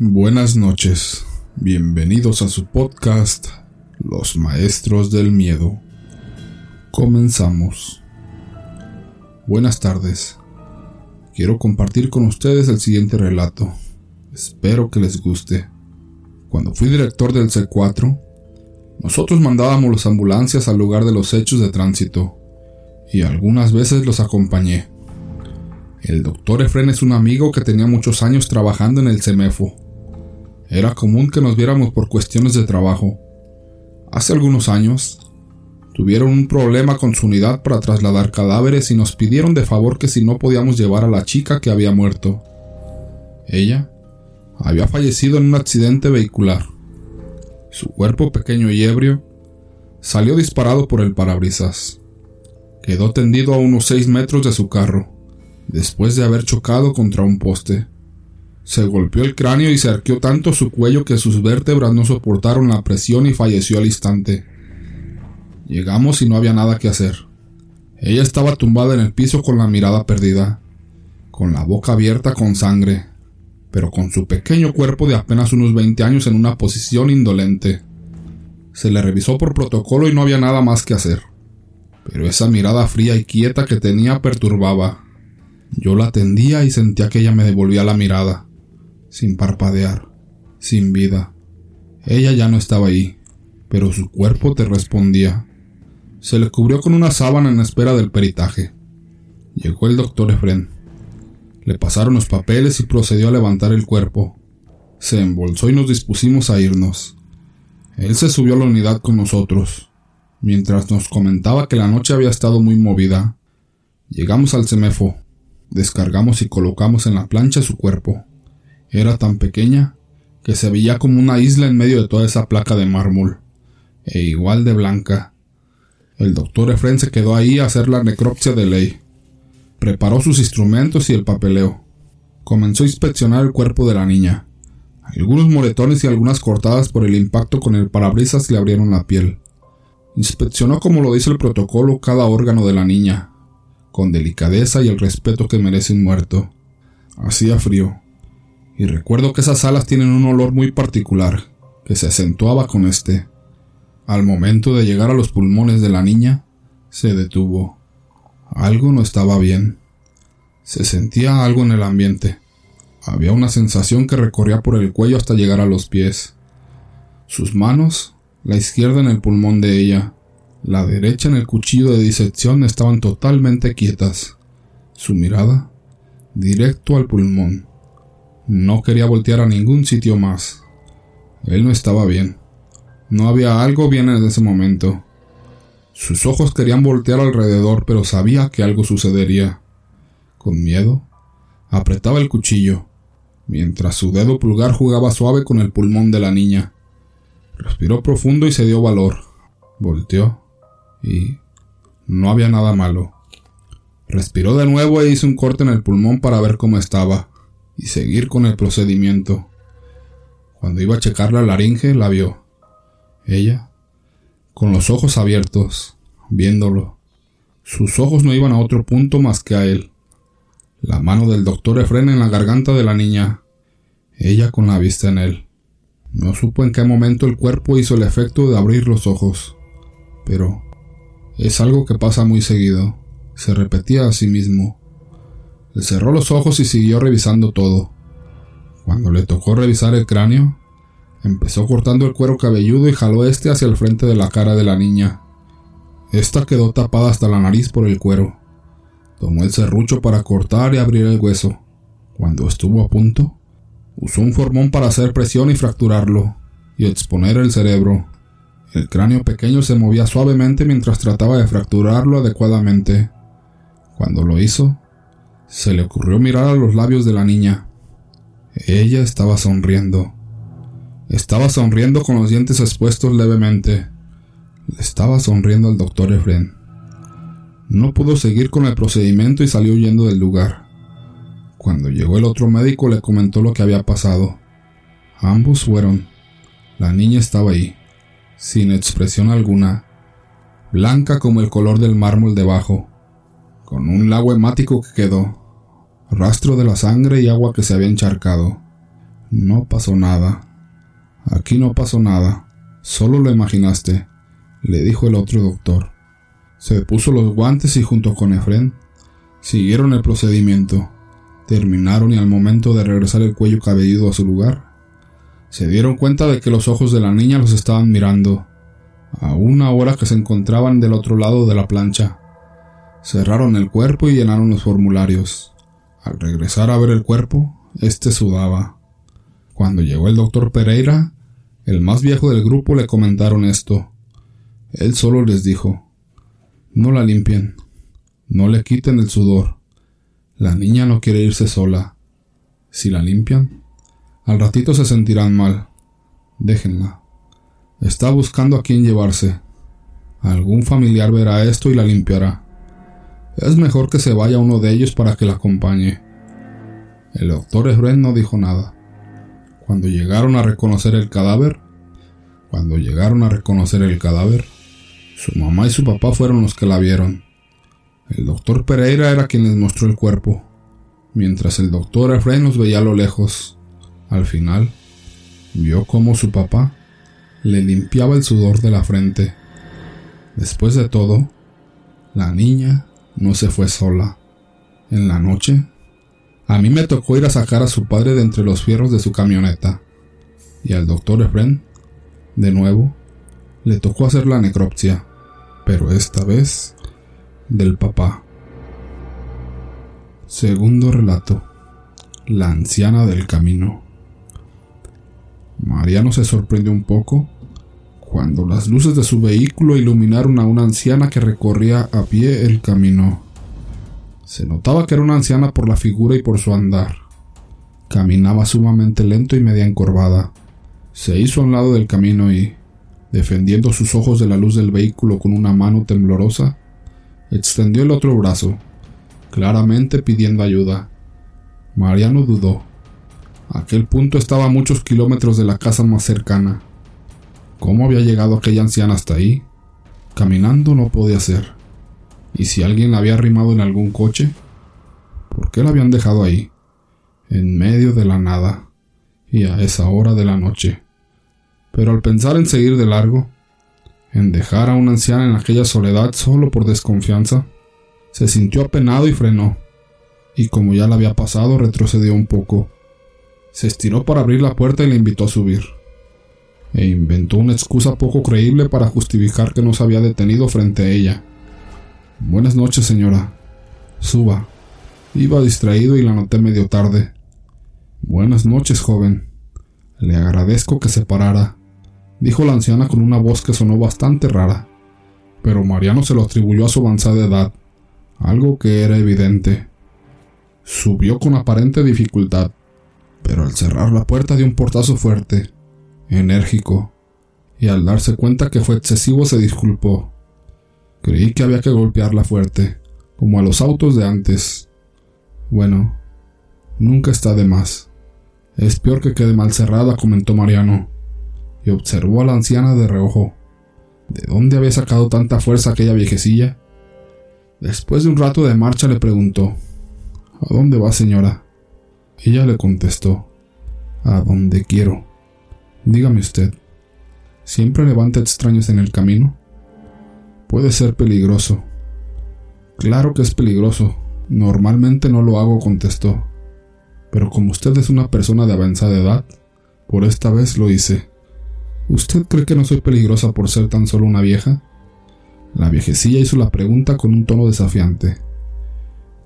Buenas noches, bienvenidos a su podcast Los Maestros del Miedo. Comenzamos. Buenas tardes. Quiero compartir con ustedes el siguiente relato. Espero que les guste. Cuando fui director del C4, nosotros mandábamos las ambulancias al lugar de los hechos de tránsito y algunas veces los acompañé. El doctor Efren es un amigo que tenía muchos años trabajando en el CEMEFO era común que nos viéramos por cuestiones de trabajo. Hace algunos años, tuvieron un problema con su unidad para trasladar cadáveres y nos pidieron de favor que si no podíamos llevar a la chica que había muerto. Ella había fallecido en un accidente vehicular. Su cuerpo pequeño y ebrio salió disparado por el parabrisas. Quedó tendido a unos seis metros de su carro, después de haber chocado contra un poste. Se golpeó el cráneo y se arqueó tanto su cuello que sus vértebras no soportaron la presión y falleció al instante. Llegamos y no había nada que hacer. Ella estaba tumbada en el piso con la mirada perdida, con la boca abierta con sangre, pero con su pequeño cuerpo de apenas unos 20 años en una posición indolente. Se le revisó por protocolo y no había nada más que hacer. Pero esa mirada fría y quieta que tenía perturbaba. Yo la atendía y sentía que ella me devolvía la mirada sin parpadear, sin vida. Ella ya no estaba ahí, pero su cuerpo te respondía. Se le cubrió con una sábana en espera del peritaje. Llegó el doctor Efren. Le pasaron los papeles y procedió a levantar el cuerpo. Se embolsó y nos dispusimos a irnos. Él se subió a la unidad con nosotros, mientras nos comentaba que la noche había estado muy movida. Llegamos al semefo, descargamos y colocamos en la plancha su cuerpo. Era tan pequeña que se veía como una isla en medio de toda esa placa de mármol, e igual de blanca. El doctor Efren se quedó ahí a hacer la necropsia de ley. Preparó sus instrumentos y el papeleo. Comenzó a inspeccionar el cuerpo de la niña. Algunos moretones y algunas cortadas por el impacto con el parabrisas le abrieron la piel. Inspeccionó como lo dice el protocolo cada órgano de la niña, con delicadeza y el respeto que merece un muerto. Hacía frío y recuerdo que esas alas tienen un olor muy particular, que se acentuaba con este. Al momento de llegar a los pulmones de la niña, se detuvo. Algo no estaba bien. Se sentía algo en el ambiente. Había una sensación que recorría por el cuello hasta llegar a los pies. Sus manos, la izquierda en el pulmón de ella, la derecha en el cuchillo de disección estaban totalmente quietas. Su mirada, directo al pulmón. No quería voltear a ningún sitio más. Él no estaba bien. No había algo bien en ese momento. Sus ojos querían voltear alrededor, pero sabía que algo sucedería. Con miedo, apretaba el cuchillo, mientras su dedo pulgar jugaba suave con el pulmón de la niña. Respiró profundo y se dio valor. Volteó y no había nada malo. Respiró de nuevo e hizo un corte en el pulmón para ver cómo estaba y seguir con el procedimiento. Cuando iba a checar la laringe, la vio. Ella, con los ojos abiertos, viéndolo. Sus ojos no iban a otro punto más que a él. La mano del doctor Efren en la garganta de la niña. Ella con la vista en él. No supo en qué momento el cuerpo hizo el efecto de abrir los ojos. Pero es algo que pasa muy seguido. Se repetía a sí mismo cerró los ojos y siguió revisando todo. Cuando le tocó revisar el cráneo, empezó cortando el cuero cabelludo y jaló este hacia el frente de la cara de la niña. Esta quedó tapada hasta la nariz por el cuero. Tomó el serrucho para cortar y abrir el hueso. Cuando estuvo a punto, usó un formón para hacer presión y fracturarlo, y exponer el cerebro. El cráneo pequeño se movía suavemente mientras trataba de fracturarlo adecuadamente. Cuando lo hizo, se le ocurrió mirar a los labios de la niña. Ella estaba sonriendo. Estaba sonriendo con los dientes expuestos levemente. Le estaba sonriendo al doctor Efren. No pudo seguir con el procedimiento y salió huyendo del lugar. Cuando llegó el otro médico le comentó lo que había pasado. Ambos fueron. La niña estaba ahí, sin expresión alguna, blanca como el color del mármol debajo, con un lago hemático que quedó, rastro de la sangre y agua que se había encharcado. No pasó nada. Aquí no pasó nada. Solo lo imaginaste, le dijo el otro doctor. Se puso los guantes y junto con Efren siguieron el procedimiento. Terminaron y al momento de regresar el cuello cabelludo a su lugar, se dieron cuenta de que los ojos de la niña los estaban mirando, a una hora que se encontraban del otro lado de la plancha. Cerraron el cuerpo y llenaron los formularios. Al regresar a ver el cuerpo, éste sudaba. Cuando llegó el doctor Pereira, el más viejo del grupo le comentaron esto. Él solo les dijo, no la limpien, no le quiten el sudor. La niña no quiere irse sola. Si la limpian, al ratito se sentirán mal. Déjenla. Está buscando a quién llevarse. Algún familiar verá esto y la limpiará. Es mejor que se vaya uno de ellos para que la acompañe. El doctor Efren no dijo nada. Cuando llegaron a reconocer el cadáver, cuando llegaron a reconocer el cadáver, su mamá y su papá fueron los que la vieron. El doctor Pereira era quien les mostró el cuerpo, mientras el doctor Efraín los veía a lo lejos. Al final, vio cómo su papá le limpiaba el sudor de la frente. Después de todo, la niña no se fue sola. En la noche, a mí me tocó ir a sacar a su padre de entre los fierros de su camioneta. Y al doctor Efren, de nuevo, le tocó hacer la necropsia, pero esta vez del papá. Segundo relato. La anciana del camino. Mariano se sorprendió un poco cuando las luces de su vehículo iluminaron a una anciana que recorría a pie el camino. Se notaba que era una anciana por la figura y por su andar. Caminaba sumamente lento y media encorvada. Se hizo a un lado del camino y, defendiendo sus ojos de la luz del vehículo con una mano temblorosa, Extendió el otro brazo, claramente pidiendo ayuda. Mariano dudó. Aquel punto estaba a muchos kilómetros de la casa más cercana. ¿Cómo había llegado aquella anciana hasta ahí? Caminando no podía ser. ¿Y si alguien la había arrimado en algún coche? ¿Por qué la habían dejado ahí? En medio de la nada. Y a esa hora de la noche. Pero al pensar en seguir de largo, en dejar a una anciana en aquella soledad solo por desconfianza, se sintió apenado y frenó, y como ya le había pasado, retrocedió un poco. Se estiró para abrir la puerta y le invitó a subir, e inventó una excusa poco creíble para justificar que no se había detenido frente a ella. Buenas noches, señora. Suba. Iba distraído y la noté medio tarde. Buenas noches, joven. Le agradezco que se parara dijo la anciana con una voz que sonó bastante rara, pero Mariano se lo atribuyó a su avanzada edad, algo que era evidente. Subió con aparente dificultad, pero al cerrar la puerta dio un portazo fuerte, enérgico, y al darse cuenta que fue excesivo se disculpó. Creí que había que golpearla fuerte, como a los autos de antes. Bueno, nunca está de más. Es peor que quede mal cerrada, comentó Mariano y observó a la anciana de reojo. ¿De dónde había sacado tanta fuerza aquella viejecilla? Después de un rato de marcha le preguntó ¿A dónde va, señora? Ella le contestó A donde quiero. Dígame usted, ¿siempre levanta extraños en el camino? Puede ser peligroso. Claro que es peligroso. Normalmente no lo hago, contestó. Pero como usted es una persona de avanzada edad, por esta vez lo hice. ¿Usted cree que no soy peligrosa por ser tan solo una vieja? La viejecilla hizo la pregunta con un tono desafiante.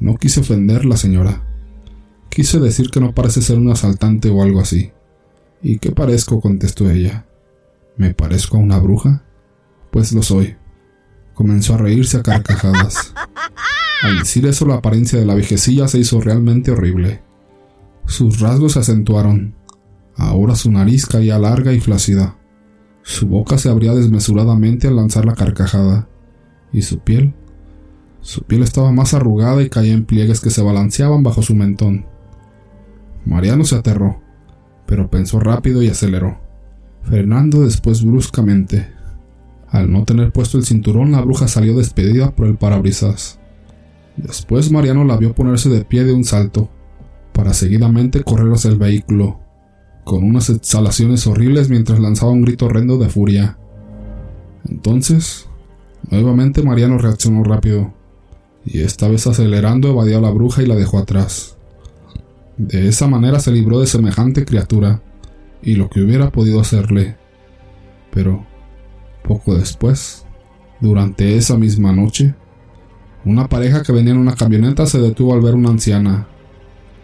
No quise ofenderla, señora. Quise decir que no parece ser un asaltante o algo así. ¿Y qué parezco? contestó ella. ¿Me parezco a una bruja? Pues lo soy. Comenzó a reírse a carcajadas. Al decir eso, la apariencia de la viejecilla se hizo realmente horrible. Sus rasgos se acentuaron. Ahora su nariz caía larga y flácida. Su boca se abría desmesuradamente al lanzar la carcajada, y su piel, su piel estaba más arrugada y caía en pliegues que se balanceaban bajo su mentón. Mariano se aterró, pero pensó rápido y aceleró, frenando después bruscamente. Al no tener puesto el cinturón, la bruja salió despedida por el parabrisas. Después Mariano la vio ponerse de pie de un salto, para seguidamente correr hacia el vehículo. con unas exhalaciones horribles mientras lanzaba un grito horrendo de furia. Entonces, nuevamente Mariano reaccionó rápido, y esta vez acelerando evadió a la bruja y la dejó atrás. De esa manera se libró de semejante criatura y lo que hubiera podido hacerle. Pero, poco después, durante esa misma noche, una pareja que venía en una camioneta se detuvo al ver una anciana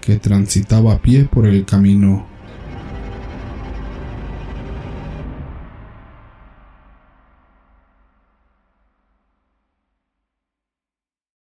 que transitaba a pie por el camino.